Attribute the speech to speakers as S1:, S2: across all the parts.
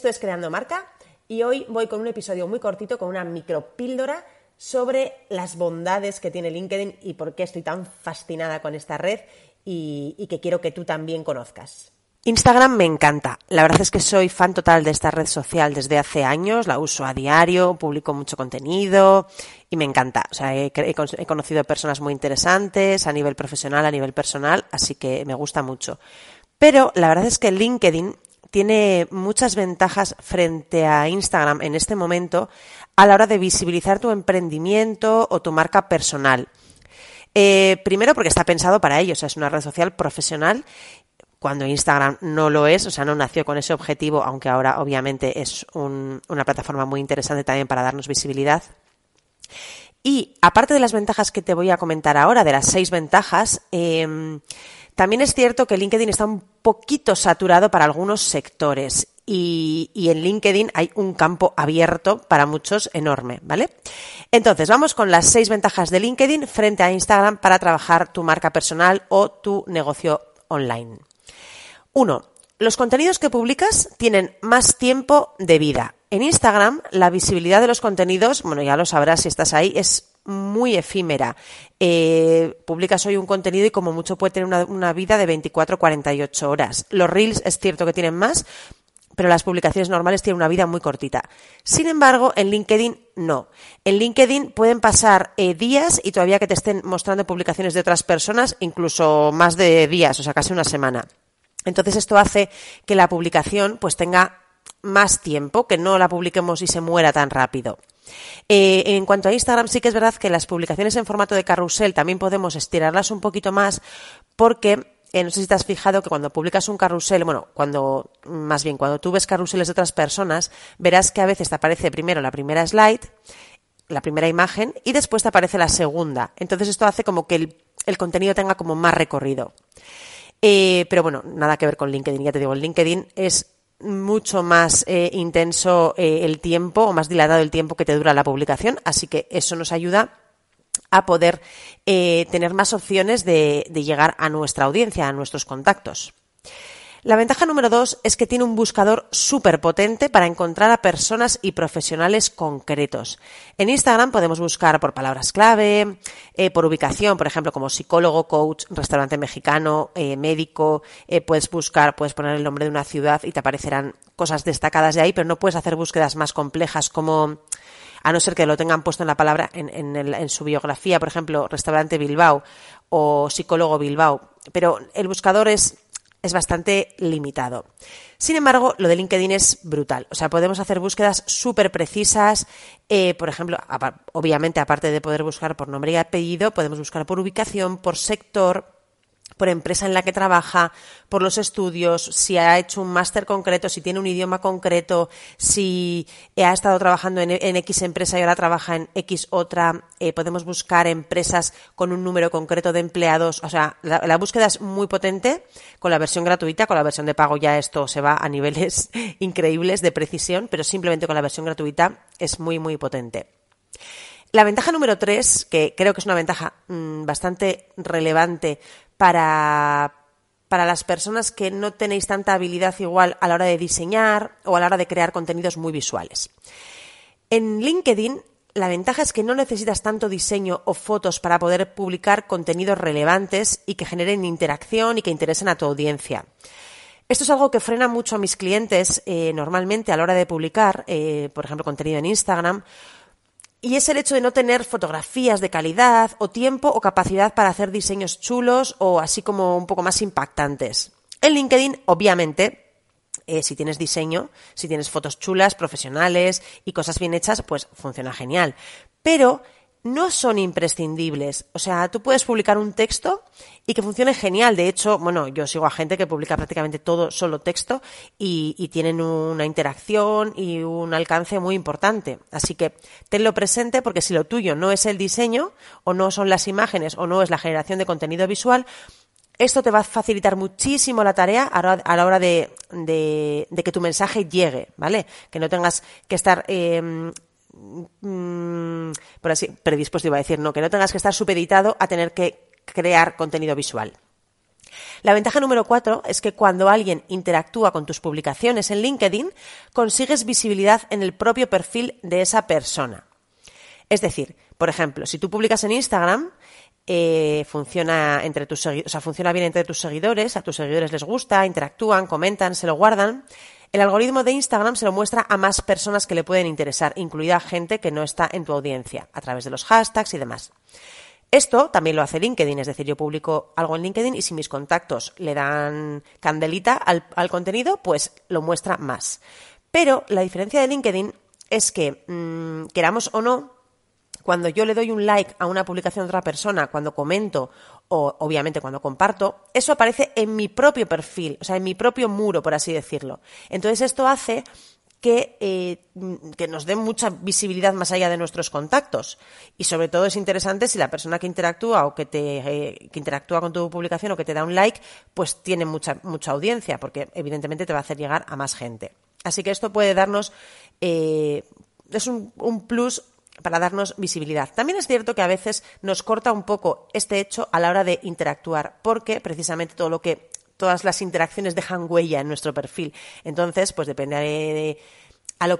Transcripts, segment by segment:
S1: Esto es Creando Marca y hoy voy con un episodio muy cortito, con una micropíldora sobre las bondades que tiene LinkedIn y por qué estoy tan fascinada con esta red y, que quiero que tú también conozcas. Instagram me encanta. La verdad es que soy fan total de esta red social desde hace años, la uso a diario, publico mucho contenido y me encanta. O sea, he, he, conocido personas muy interesantes a nivel profesional, a nivel personal, así que me gusta mucho. Pero la verdad es que LinkedIn tiene muchas ventajas frente a Instagram en este momento a la hora de visibilizar tu emprendimiento o tu marca personal. Eh, primero porque está pensado para ello, o sea, es una red social profesional cuando Instagram no lo es, o sea, no nació con ese objetivo, aunque ahora obviamente es un, una plataforma muy interesante también para darnos visibilidad. Y aparte de las ventajas que te voy a comentar ahora, de las seis ventajas, eh, también es cierto que LinkedIn está un poquito saturado para algunos sectores y, en LinkedIn hay un campo abierto para muchos enorme, ¿vale? Entonces, vamos con las seis ventajas de LinkedIn frente a Instagram para trabajar tu marca personal o tu negocio online. Uno, los contenidos que publicas tienen más tiempo de vida. En Instagram, la visibilidad de los contenidos, bueno, ya lo sabrás si estás ahí, es muy efímera. Eh, publicas hoy un contenido y como mucho puede tener una, vida de 24-48 horas. Los reels es cierto que tienen más, pero las publicaciones normales tienen una vida muy cortita. Sin embargo, en LinkedIn no. En LinkedIn pueden pasar eh, días y todavía que te estén mostrando publicaciones de otras personas, incluso más de días, o sea, casi una semana. Entonces esto hace que la publicación pues tenga más tiempo, que no la publiquemos y se muera tan rápido. Eh, en cuanto a Instagram, sí que es verdad que las publicaciones en formato de carrusel también podemos estirarlas un poquito más porque eh, no sé si te has fijado que cuando publicas un carrusel, bueno, cuando, más bien, cuando tú ves carruseles de otras personas, verás que a veces te aparece primero la primera slide, la primera imagen, y después te aparece la segunda. Entonces esto hace como que el, contenido tenga como más recorrido. Eh, pero bueno, nada que ver con LinkedIn, ya te digo, el LinkedIn es mucho más eh, intenso eh, el tiempo o más dilatado el tiempo que te dura la publicación, así que eso nos ayuda a poder eh, tener más opciones de, de llegar a nuestra audiencia, a nuestros contactos. La ventaja número dos es que tiene un buscador súper potente para encontrar a personas y profesionales concretos. En Instagram podemos buscar por palabras clave, eh, por ubicación, por ejemplo, como psicólogo, coach, restaurante mexicano, eh, médico. Eh, puedes buscar, puedes poner el nombre de una ciudad y te aparecerán cosas destacadas de ahí, pero no puedes hacer búsquedas más complejas como a no ser que lo tengan puesto en la palabra en, en, el, en su biografía, por ejemplo, restaurante Bilbao o psicólogo Bilbao. Pero el buscador es es bastante limitado. Sin embargo, lo de LinkedIn es brutal. O sea, podemos hacer búsquedas súper precisas. Eh, por ejemplo, obviamente, aparte de poder buscar por nombre y apellido, podemos buscar por ubicación, por sector, por empresa en la que trabaja, por los estudios, si ha hecho un máster concreto, si tiene un idioma concreto, si ha estado trabajando en, X empresa y ahora trabaja en X otra. Eh, podemos buscar empresas con un número concreto de empleados. O sea, la, búsqueda es muy potente con la versión gratuita. Con la versión de pago ya esto se va a niveles increíbles de precisión, pero simplemente con la versión gratuita es muy, muy potente. La ventaja número tres, que creo que es una ventaja mmm, bastante relevante para, para las personas que no tenéis tanta habilidad igual a la hora de diseñar o a la hora de crear contenidos muy visuales. En LinkedIn la ventaja es que no necesitas tanto diseño o fotos para poder publicar contenidos relevantes y que generen interacción y que interesen a tu audiencia. Esto es algo que frena mucho a mis clientes eh, normalmente a la hora de publicar, eh, por ejemplo, contenido en Instagram, y es el hecho de no tener fotografías de calidad o tiempo o capacidad para hacer diseños chulos o así como un poco más impactantes. En LinkedIn, obviamente, eh, si tienes diseño, si tienes fotos chulas, profesionales y cosas bien hechas, pues funciona genial. Pero no son imprescindibles. O sea, tú puedes publicar un texto y que funcione genial. De hecho, bueno, yo sigo a gente que publica prácticamente todo solo texto y, y, tienen una interacción y un alcance muy importante. Así que tenlo presente porque si lo tuyo no es el diseño o no son las imágenes o no es la generación de contenido visual, esto te va a facilitar muchísimo la tarea a la hora de, que tu mensaje llegue, ¿vale? Que no tengas que estar eh, mmm, por así, predispuesto iba a decir, no, que no tengas que estar supeditado a tener que crear contenido visual. La ventaja número cuatro es que cuando alguien interactúa con tus publicaciones en LinkedIn, consigues visibilidad en el propio perfil de esa persona. Es decir, por ejemplo, si tú publicas en Instagram, eh, funciona entre tus o sea, funciona bien entre tus seguidores, a tus seguidores les gusta, interactúan, comentan, se lo guardan. El algoritmo de Instagram se lo muestra a más personas que le pueden interesar, incluida gente que no está en tu audiencia, a través de los hashtags y demás. Esto también lo hace LinkedIn, es decir, yo publico algo en LinkedIn y si mis contactos le dan candelita al, contenido, pues lo muestra más. Pero la diferencia de LinkedIn es que, mm, queramos o no, cuando yo le doy un like a una publicación de otra persona, cuando comento o obviamente cuando comparto, eso aparece en mi propio perfil, o sea, en mi propio muro, por así decirlo. Entonces esto hace que, eh, que, nos dé mucha visibilidad más allá de nuestros contactos. Y sobre todo es interesante si la persona que interactúa o que te eh, que interactúa con tu publicación o que te da un like, pues tiene mucha, mucha audiencia, porque evidentemente te va a hacer llegar a más gente. Así que esto puede darnos, eh, es un, un plus para darnos visibilidad. También es cierto que a veces nos corta un poco este hecho a la hora de interactuar, porque precisamente todo lo que todas las interacciones dejan huella en nuestro perfil. Entonces, pues depende de,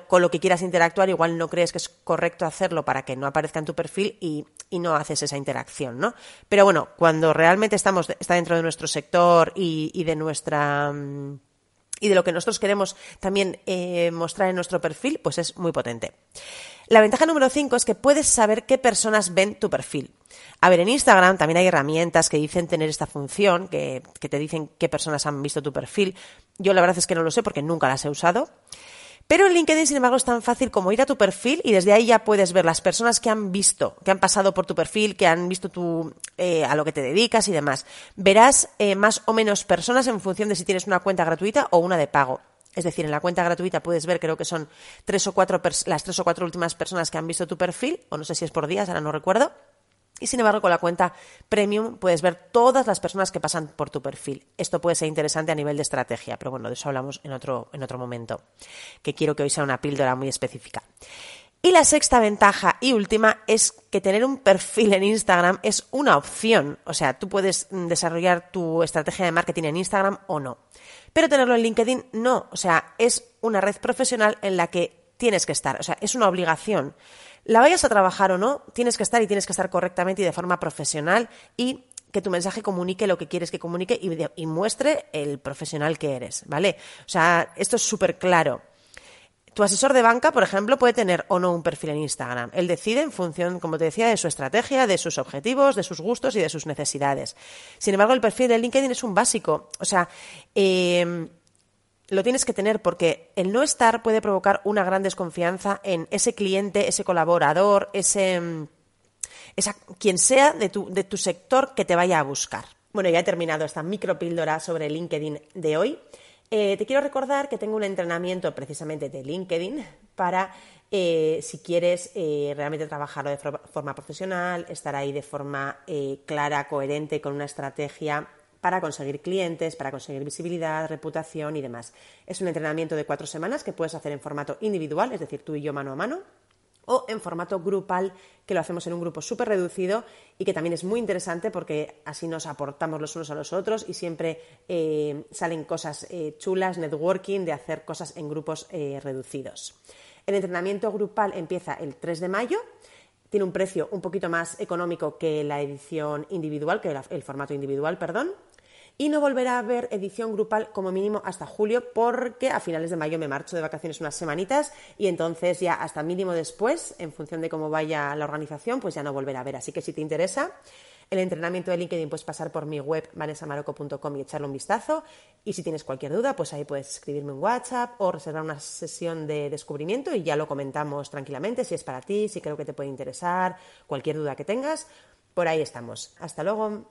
S1: con lo que quieras interactuar, igual no crees que es correcto hacerlo para que no aparezca en tu perfil y, no haces esa interacción, ¿no? Pero bueno, cuando realmente estamos, está dentro de nuestro sector y, de nuestra mm, y de lo que nosotros queremos también eh, mostrar en nuestro perfil, pues es muy potente. La ventaja número 5 es que puedes saber qué personas ven tu perfil. A ver, en Instagram también hay herramientas que dicen tener esta función, que, te dicen qué personas han visto tu perfil. Yo la verdad es que no lo sé porque nunca las he usado. Pero en LinkedIn, sin embargo, es tan fácil como ir a tu perfil y desde ahí ya puedes ver las personas que han visto, que han pasado por tu perfil, que han visto tu, eh, a lo que te dedicas y demás. Verás eh, más o menos personas en función de si tienes una cuenta gratuita o una de pago. Es decir, en la cuenta gratuita puedes ver, creo que son tres o cuatro las tres o cuatro últimas personas que han visto tu perfil, o no sé si es por días, ahora no recuerdo. Y sin embargo, con la cuenta premium puedes ver todas las personas que pasan por tu perfil. Esto puede ser interesante a nivel de estrategia, pero bueno, de eso hablamos en otro, en otro momento, que quiero que hoy sea una píldora muy específica. Y la sexta ventaja y última es que tener un perfil en Instagram es una opción. O sea, tú puedes desarrollar tu estrategia de marketing en Instagram o no. Pero tenerlo en LinkedIn no. O sea, es una red profesional en la que tienes que estar. O sea, es una obligación. La vayas a trabajar o no, tienes que estar y tienes que estar correctamente y de forma profesional y que tu mensaje comunique lo que quieres que comunique y, y muestre el profesional que eres, ¿vale? O sea, esto es súper claro. Tu asesor de banca, por ejemplo, puede tener o no un perfil en Instagram. Él decide en función, como te decía, de su estrategia, de sus objetivos, de sus gustos y de sus necesidades. Sin embargo, el perfil de LinkedIn es un básico. O sea, eh, lo tienes que tener porque el no estar puede provocar una gran desconfianza en ese cliente, ese colaborador, ese esa, quien sea de tu, de tu sector que te vaya a buscar. Bueno, ya he terminado esta micropíldora sobre LinkedIn de hoy. Eh, te quiero recordar que tengo un entrenamiento precisamente de LinkedIn para eh, si quieres eh, realmente trabajarlo de forma profesional, estar ahí de forma clara, coherente, con una estrategia para conseguir clientes, para conseguir visibilidad, reputación y demás. Es un entrenamiento de cuatro semanas que puedes hacer en formato individual, es decir, tú y yo mano a mano, o en formato grupal, que lo hacemos en un grupo súper reducido y que también es muy interesante porque así nos aportamos los unos a los otros y siempre eh, salen cosas eh, chulas, networking, de hacer cosas en grupos eh, reducidos. El entrenamiento grupal empieza el 3 de mayo. Tiene un precio un poquito más económico que la edición individual, que el formato individual, perdón y no volverá a haber edición grupal como mínimo hasta julio porque a finales de mayo me marcho de vacaciones unas semanitas y entonces ya hasta mínimo después, en función de cómo vaya la organización, pues ya no volverá a haber. Así que si te interesa el entrenamiento de LinkedIn, puedes pasar por mi web vanessamaroco.com y echarle un vistazo. Y si tienes cualquier duda, pues ahí puedes escribirme un WhatsApp o reservar una sesión de descubrimiento y ya lo comentamos tranquilamente si es para ti, si creo que te puede interesar, cualquier duda que tengas. Por ahí estamos. Hasta luego.